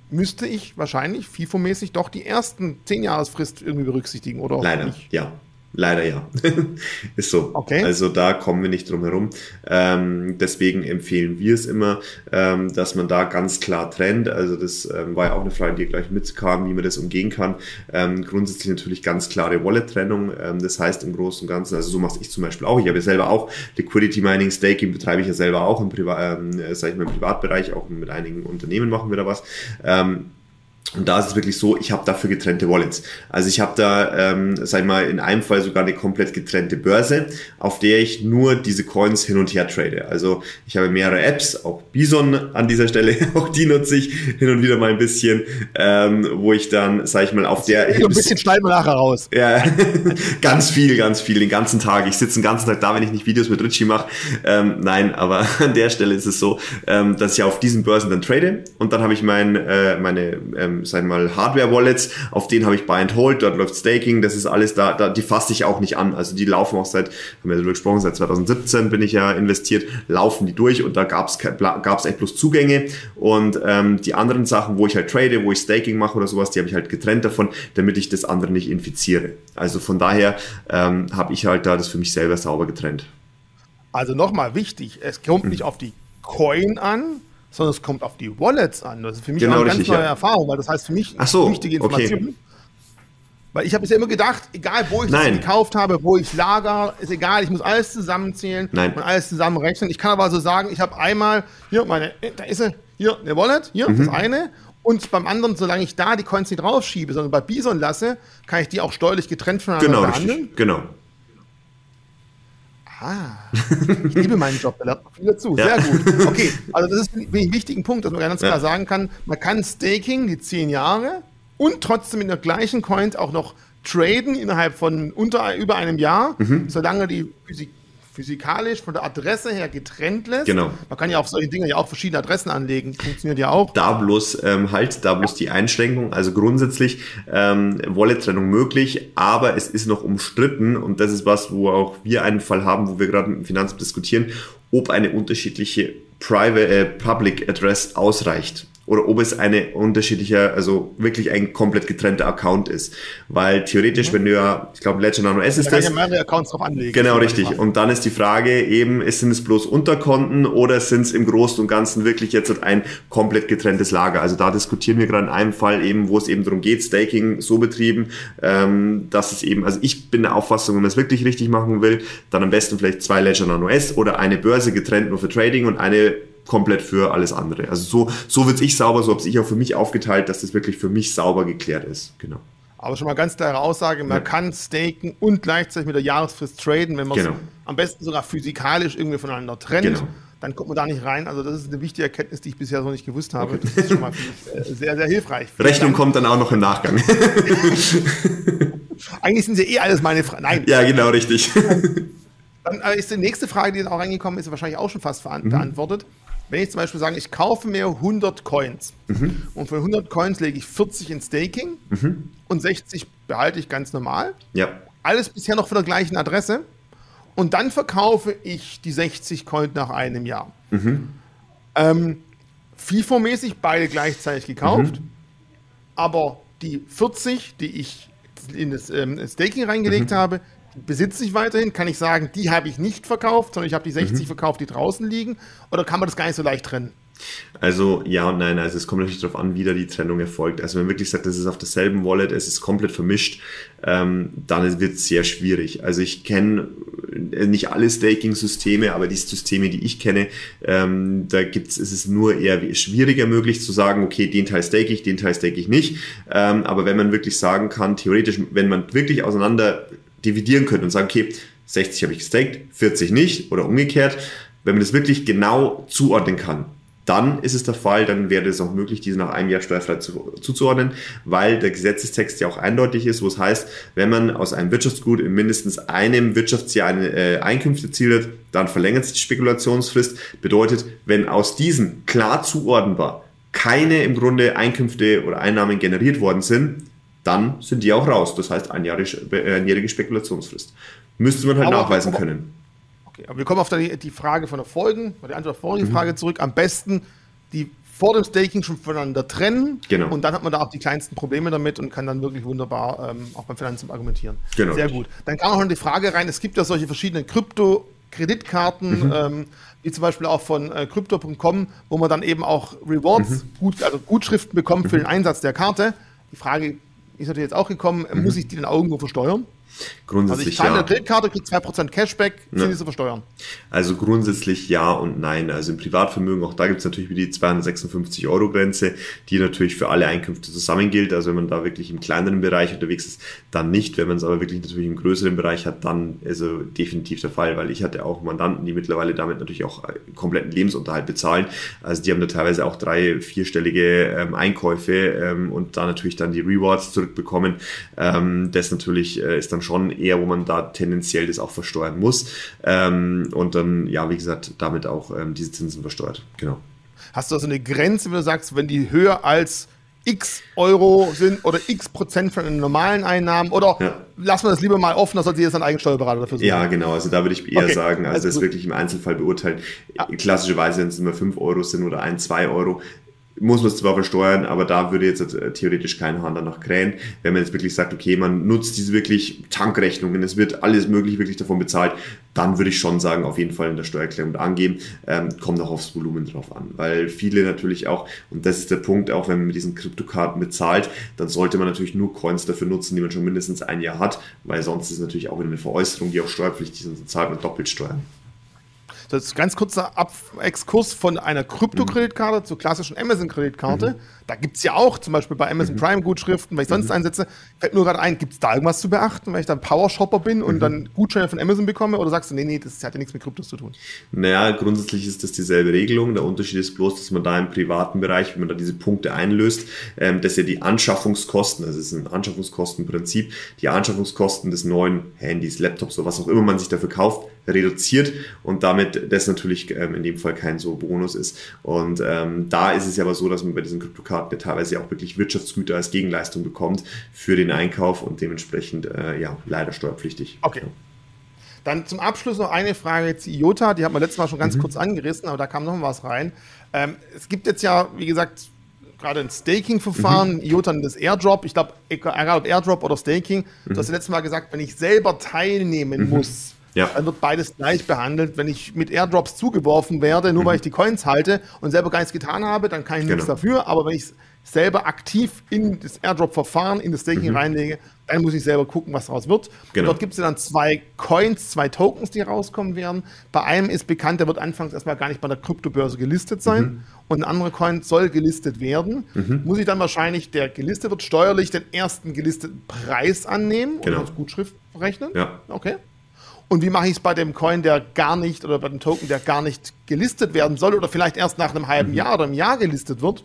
müsste ich wahrscheinlich FIFO-mäßig doch die ersten 10 Jahresfrist irgendwie berücksichtigen, oder? Leider, nicht? ja. Leider ja. [LAUGHS] ist so. Okay. Also da kommen wir nicht drum herum. Ähm, deswegen empfehlen wir es immer, ähm, dass man da ganz klar trennt. Also das ähm, war ja auch eine Frage, die gleich mitkam, wie man das umgehen kann. Ähm, grundsätzlich natürlich ganz klare Wallet-Trennung. Ähm, das heißt im Großen und Ganzen, also so mache ich zum Beispiel auch. Ich habe ja selber auch Liquidity Mining, Staking betreibe ich ja selber auch im, Privat, ähm, sag ich mal, im Privatbereich, auch mit einigen Unternehmen machen wir da was. Und da ist es wirklich so, ich habe dafür getrennte Wallets. Also ich habe da, ähm, sag ich mal, in einem Fall sogar eine komplett getrennte Börse, auf der ich nur diese Coins hin und her trade. Also ich habe mehrere Apps, auch Bison an dieser Stelle, [LAUGHS] auch die nutze ich hin und wieder mal ein bisschen, ähm, wo ich dann, sag ich mal, auf der... Ein bisschen schneiden wir nachher raus. Ja, [LAUGHS] ganz viel, ganz viel, den ganzen Tag. Ich sitze den ganzen Tag da, wenn ich nicht Videos mit Richie mache. Ähm, nein, aber [LAUGHS] an der Stelle ist es so, ähm, dass ich auf diesen Börsen dann trade und dann habe ich mein, äh, meine... Ähm, ähm, mal, Hardware-Wallets, auf denen habe ich Buy and Hold, dort läuft Staking, das ist alles da, da die fasse ich auch nicht an. Also die laufen auch seit, haben wir darüber gesprochen, seit 2017 bin ich ja investiert, laufen die durch und da gab es gab's echt bloß Zugänge und ähm, die anderen Sachen, wo ich halt trade, wo ich Staking mache oder sowas, die habe ich halt getrennt davon, damit ich das andere nicht infiziere. Also von daher ähm, habe ich halt da das für mich selber sauber getrennt. Also nochmal wichtig, es kommt hm. nicht auf die Coin an, sondern es kommt auf die Wallets an. Das ist für mich genau, eine ganz richtig, neue ja. Erfahrung, weil das heißt für mich so, wichtige Information. Okay. Weil ich habe bisher immer gedacht, egal wo ich Nein. das gekauft habe, wo ich lager, ist egal, ich muss alles zusammenzählen Nein. und alles zusammenrechnen. Ich kann aber so sagen, ich habe einmal, hier meine, äh, da ist sie, hier eine Wallet, hier Mhm. das eine. Und beim anderen, solange ich da die Coins nicht draufschiebe, sondern bei Bison lasse, kann ich die auch steuerlich getrennt voneinander Genau, behandeln. richtig. Genau. Ah, ich liebe meinen Job, da lernt man viel dazu. Ja. Sehr gut. Okay, also das ist ein wichtigen Punkt, dass man ganz Ja. klar sagen kann, man kann Staking die zehn Jahre und trotzdem in der gleichen Coin auch noch traden innerhalb von unter über einem Jahr, Mhm. solange die Physik, physikalisch von der Adresse her getrennt lässt. Genau. Man kann ja auf solche Dinge ja auch verschiedene Adressen anlegen, funktioniert ja auch. Da bloß ähm, halt, da bloß die Einschränkung. Also grundsätzlich ähm, Wallet-Trennung möglich, aber es ist noch umstritten und das ist was, wo auch wir einen Fall haben, wo wir gerade mit dem Finanzamt diskutieren, ob eine unterschiedliche Private, äh, Public Address ausreicht oder ob es eine unterschiedliche, also wirklich ein komplett getrennter Account ist. Weil theoretisch, wenn du ja, ich glaube, Ledger Nano S Da ist kann ich das, ja mehrere Accounts drauf anlegen. Genau, richtig. Und dann ist die Frage eben, sind es bloß Unterkonten oder sind es im Großen und Ganzen wirklich jetzt ein komplett getrenntes Lager? Also da diskutieren wir gerade in einem Fall eben, wo es eben darum geht, Staking so betrieben, ähm, dass es eben, also ich bin der Auffassung, wenn man es wirklich richtig machen will, dann am besten vielleicht zwei Ledger Nano S oder eine Börse getrennt nur für Trading und eine komplett für alles andere. Also so, so wird ich sauber, so habe ich auch für mich aufgeteilt, dass das wirklich für mich sauber geklärt ist. Genau. Aber schon mal ganz klare Aussage, man Ja. kann staken und gleichzeitig mit der Jahresfrist traden, wenn man es Genau. am besten sogar physikalisch irgendwie voneinander trennt. Genau. Dann kommt man da nicht rein. Also das ist eine wichtige Erkenntnis, die ich bisher so nicht gewusst habe. Das ist schon mal äh, sehr, sehr hilfreich. Vielen Rechnung Dank. kommt dann auch noch im Nachgang. [LAUGHS] [LAUGHS] Eigentlich sind sie eh alles meine Fragen. Nein, ja, genau, richtig. dann äh, ist die nächste Frage, die dann auch reingekommen ist, wahrscheinlich auch schon fast veran- Mhm. Wenn ich zum Beispiel sage, ich kaufe mir 100 Coins Mhm. und von 100 Coins lege ich 40 in Staking und 60 behalte ich ganz normal. ja. alles bisher noch von der gleichen Adresse. Und dann verkaufe ich die 60 Coin nach einem Jahr. Ähm, FIFO-mäßig beide gleichzeitig gekauft. Aber die 40, die ich in das ähm, Staking reingelegt habe, die besitze ich weiterhin. Kann ich sagen, die habe ich nicht verkauft, sondern ich habe die 60 verkauft, die draußen liegen. Oder kann man das gar nicht so leicht trennen? Also ja und nein, also es kommt natürlich darauf an, wie da die Trennung erfolgt. Also wenn man wirklich sagt, das ist auf derselben Wallet, es ist komplett vermischt, ähm, dann wird es sehr schwierig. Also ich kenne äh, nicht alle Staking-Systeme, aber die Systeme, die ich kenne, ähm, da gibt's, ist es nur eher schwieriger möglich zu sagen, okay, den Teil stake ich, den Teil stake ich nicht. Ähm, aber wenn man wirklich sagen kann, theoretisch, wenn man wirklich auseinander dividieren könnte und sagen, okay, 60 habe ich gestaked, 40 nicht oder umgekehrt, wenn man das wirklich genau zuordnen kann, dann ist es der Fall, dann wäre es auch möglich, diese nach einem Jahr steuerfrei zu, zuzuordnen, weil der Gesetzestext ja auch eindeutig ist, wo es heißt, wenn man aus einem Wirtschaftsgut in mindestens einem Wirtschaftsjahr eine äh, Einkünfte erzielt, dann verlängert sich die Spekulationsfrist. Bedeutet, wenn aus diesen klar zuordnenbar keine im Grunde Einkünfte oder Einnahmen generiert worden sind, dann sind die auch raus. Das heißt einjährige, äh, einjährige Spekulationsfrist. Müsste man halt Aber- nachweisen aber- können. Okay, aber wir kommen auf die, die Frage von der Folgen, die Antwort auf die Mhm. vorige Frage zurück. Am besten die vor dem Staking schon voneinander trennen. Genau. Und dann hat man da auch die kleinsten Probleme damit und kann dann wirklich wunderbar ähm, auch beim Finanzamt argumentieren. Genau. Sehr gut. Dann kam auch noch die Frage rein, es gibt ja solche verschiedenen Krypto-Kreditkarten, Mhm. ähm, wie zum Beispiel auch von äh, Crypto.com, wo man dann eben auch Rewards, Mhm. gut, also Gutschriften bekommt für den Einsatz der Karte. Die Frage ist natürlich jetzt auch gekommen, Mhm. muss ich die dann auch irgendwo versteuern? Also Grundsätzlich ich zahle ja. eine Kreditkarte, kriege 2% Cashback, Ja. die zu versteuern? Also grundsätzlich ja und nein. Also im Privatvermögen, auch da gibt es natürlich wieder die 256 Euro Grenze, die natürlich für alle Einkünfte zusammen gilt. Also wenn man da wirklich im kleineren Bereich unterwegs ist, dann nicht. Wenn man es aber wirklich natürlich im größeren Bereich hat, dann also definitiv der Fall, weil ich hatte auch Mandanten, die mittlerweile damit natürlich auch äh, kompletten Lebensunterhalt bezahlen. Also die haben da teilweise auch drei, vierstellige ähm, Einkäufe ähm, und da natürlich dann die Rewards zurückbekommen. Ähm, das natürlich äh, ist dann schon eher, wo man da tendenziell das auch versteuern muss. Ähm, und dann, ja, wie gesagt, damit auch ähm, diese Zinsen versteuert. Genau. Hast du also eine Grenze, wenn du sagst, wenn die höher als x Euro sind oder x Prozent von den normalen Einnahmen oder Ja. lassen wir das lieber mal offen, da sollte jetzt ein eigener Steuerberater dafür suchen. Ja, genau. Also da würde ich eher Okay, sagen, also also das gut. wirklich im Einzelfall beurteilen. Klassischerweise, wenn es immer 5 Euro sind oder 1, 2 Euro, muss man es zwar versteuern, aber da würde jetzt äh, theoretisch kein Hahn danach krähen. Wenn man jetzt wirklich sagt, okay, man nutzt diese wirklich Tankrechnungen, es wird alles möglich wirklich davon bezahlt, dann würde ich schon sagen, auf jeden Fall in der Steuererklärung angeben, ähm, kommt auch aufs Volumen drauf an. Weil viele natürlich auch, und das ist der Punkt, auch wenn man mit diesen Kryptokarten bezahlt, dann sollte man natürlich nur Coins dafür nutzen, die man schon mindestens ein Jahr hat, weil sonst ist natürlich auch wieder eine Veräußerung, die auch steuerpflichtig ist, und zahlt man doppelt Steuern. Das ist ein ganz kurzer Ab Exkurs von einer Krypto-Kreditkarte mhm. zur klassischen Amazon-Kreditkarte. Mhm. Da gibt es ja auch zum Beispiel bei Amazon mhm. Prime-Gutschriften, weil ich sonst mhm. einsetze, fällt nur gerade ein, gibt es da irgendwas zu beachten, weil ich dann Power-Shopper bin und mhm. dann Gutscheine von Amazon bekomme? Oder sagst du, nee, nee, das hat ja nichts mit Kryptos zu tun? Naja, grundsätzlich ist das dieselbe Regelung. Der Unterschied ist bloß, dass man da im privaten Bereich, wenn man da diese Punkte einlöst, ähm, dass ja die Anschaffungskosten, also es ist ein Anschaffungskostenprinzip, die Anschaffungskosten des neuen Handys, Laptops oder was auch immer man sich dafür kauft, reduziert und damit das natürlich ähm, in dem Fall kein so Bonus ist. Und ähm, da ist es ja aber so, dass man bei diesen Kryptokarten ja teilweise auch wirklich Wirtschaftsgüter als Gegenleistung bekommt für den Einkauf und dementsprechend äh, ja leider steuerpflichtig. Okay. Ja. Dann zum Abschluss noch eine Frage zu IOTA, die haben wir letztes Mal schon ganz mhm. kurz angerissen, aber da kam noch was rein. Ähm, es gibt jetzt ja, wie gesagt, gerade ein Staking-Verfahren, mhm. IOTA das Airdrop. Ich glaube, egal ob Airdrop oder Staking, mhm. du hast ja letztes Mal gesagt, wenn ich selber teilnehmen mhm. muss, ja. Dann wird beides gleich behandelt. Wenn ich mit Airdrops zugeworfen werde, nur mhm. weil ich die Coins halte und selber gar nichts getan habe, dann kann ich genau. nichts dafür. Aber wenn ich selber aktiv in das Airdrop-Verfahren, in das Staking mhm. reinlege, dann muss ich selber gucken, was daraus wird. Genau. Dort gibt es ja dann zwei Coins, zwei Tokens, die rauskommen werden. Bei einem ist bekannt, der wird anfangs erstmal gar nicht bei der Kryptobörse gelistet sein. Mhm. Und ein anderer Coin soll gelistet werden. Mhm. Muss ich dann wahrscheinlich, der gelistet wird, steuerlich den ersten gelisteten Preis annehmen genau. und als Gutschrift rechnen? Ja. Okay. Und wie mache ich es bei dem Coin, der gar nicht, oder bei dem Token, der gar nicht gelistet werden soll oder vielleicht erst nach einem halben mhm. Jahr oder einem Jahr gelistet wird?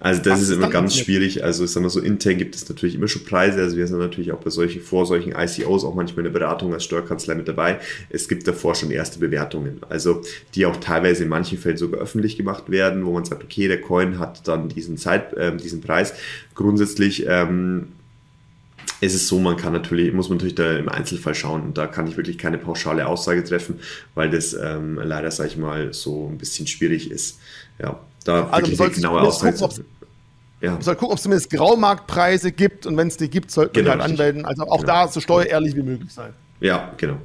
Also das ist immer ganz schwierig. Also ich sag mal so, intern gibt es natürlich immer schon Preise. Also wir sind natürlich auch bei solchen, vor solchen ICOs auch manchmal eine Beratung als Steuerkanzlei mit dabei. Es gibt davor schon erste Bewertungen. Also die auch teilweise in manchen Fällen sogar öffentlich gemacht werden, wo man sagt, okay, der Coin hat dann diesen Zeit, äh, diesen Preis. Grundsätzlich ähm, es ist so, man kann natürlich, muss man natürlich da im Einzelfall schauen und da kann ich wirklich keine pauschale Aussage treffen, weil das ähm, leider, sag ich mal, so ein bisschen schwierig ist. Ja, da also wirklich eine genaue Aussage gucken, ja. Man soll gucken, ob es zumindest Graumarktpreise gibt und wenn es die gibt, sollten genau, wir halt anmelden. Also auch genau. da so steuerehrlich wie möglich sein. Ja, genau.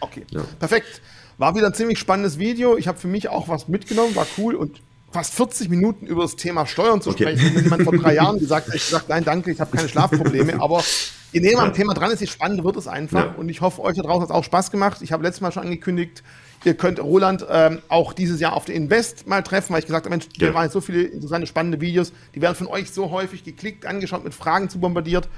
Okay, ja. perfekt. War wieder ein ziemlich spannendes Video. Ich habe für mich auch was mitgenommen, war cool und fast 40 Minuten über das Thema Steuern zu okay. sprechen. Jemand vor drei Jahren gesagt hat, ich gesagt, nein, danke, ich habe keine Schlafprobleme. Aber je näher man am Thema dran ist, je spannender wird es einfach. Ja. Und ich hoffe, euch da draußen hat es auch Spaß gemacht. Ich habe letztes Mal schon angekündigt, ihr könnt Roland ähm, auch dieses Jahr auf der Invest mal treffen, weil ich gesagt habe, Mensch, ja. da waren jetzt so viele interessante, spannende Videos. Die werden von euch so häufig geklickt, angeschaut, mit Fragen zu bombardiert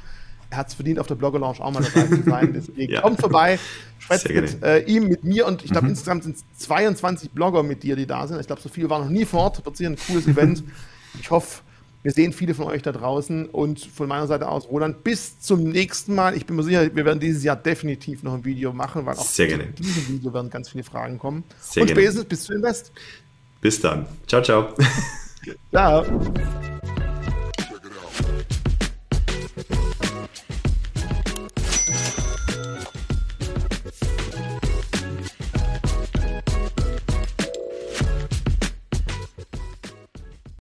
er hat es verdient, auf der Blogger Lounge auch mal dabei zu sein. [LAUGHS] Deswegen ja. kommt vorbei, sprecht mit äh, ihm, mit mir und ich glaube, mhm. insgesamt sind es 22 Blogger mit dir, die da sind. Ich glaube, so viele waren noch nie fort. Wird sicher ein cooles Event. [LAUGHS] Ich hoffe, wir sehen viele von euch da draußen und von meiner Seite aus, Roland, bis zum nächsten Mal. Ich bin mir sicher, wir werden dieses Jahr definitiv noch ein Video machen, weil auch Sehr gerne. in diesem Video werden ganz viele Fragen kommen. Sehr und spätestens bis zu Invest. Bis dann. Ciao, ciao. [LAUGHS] ciao.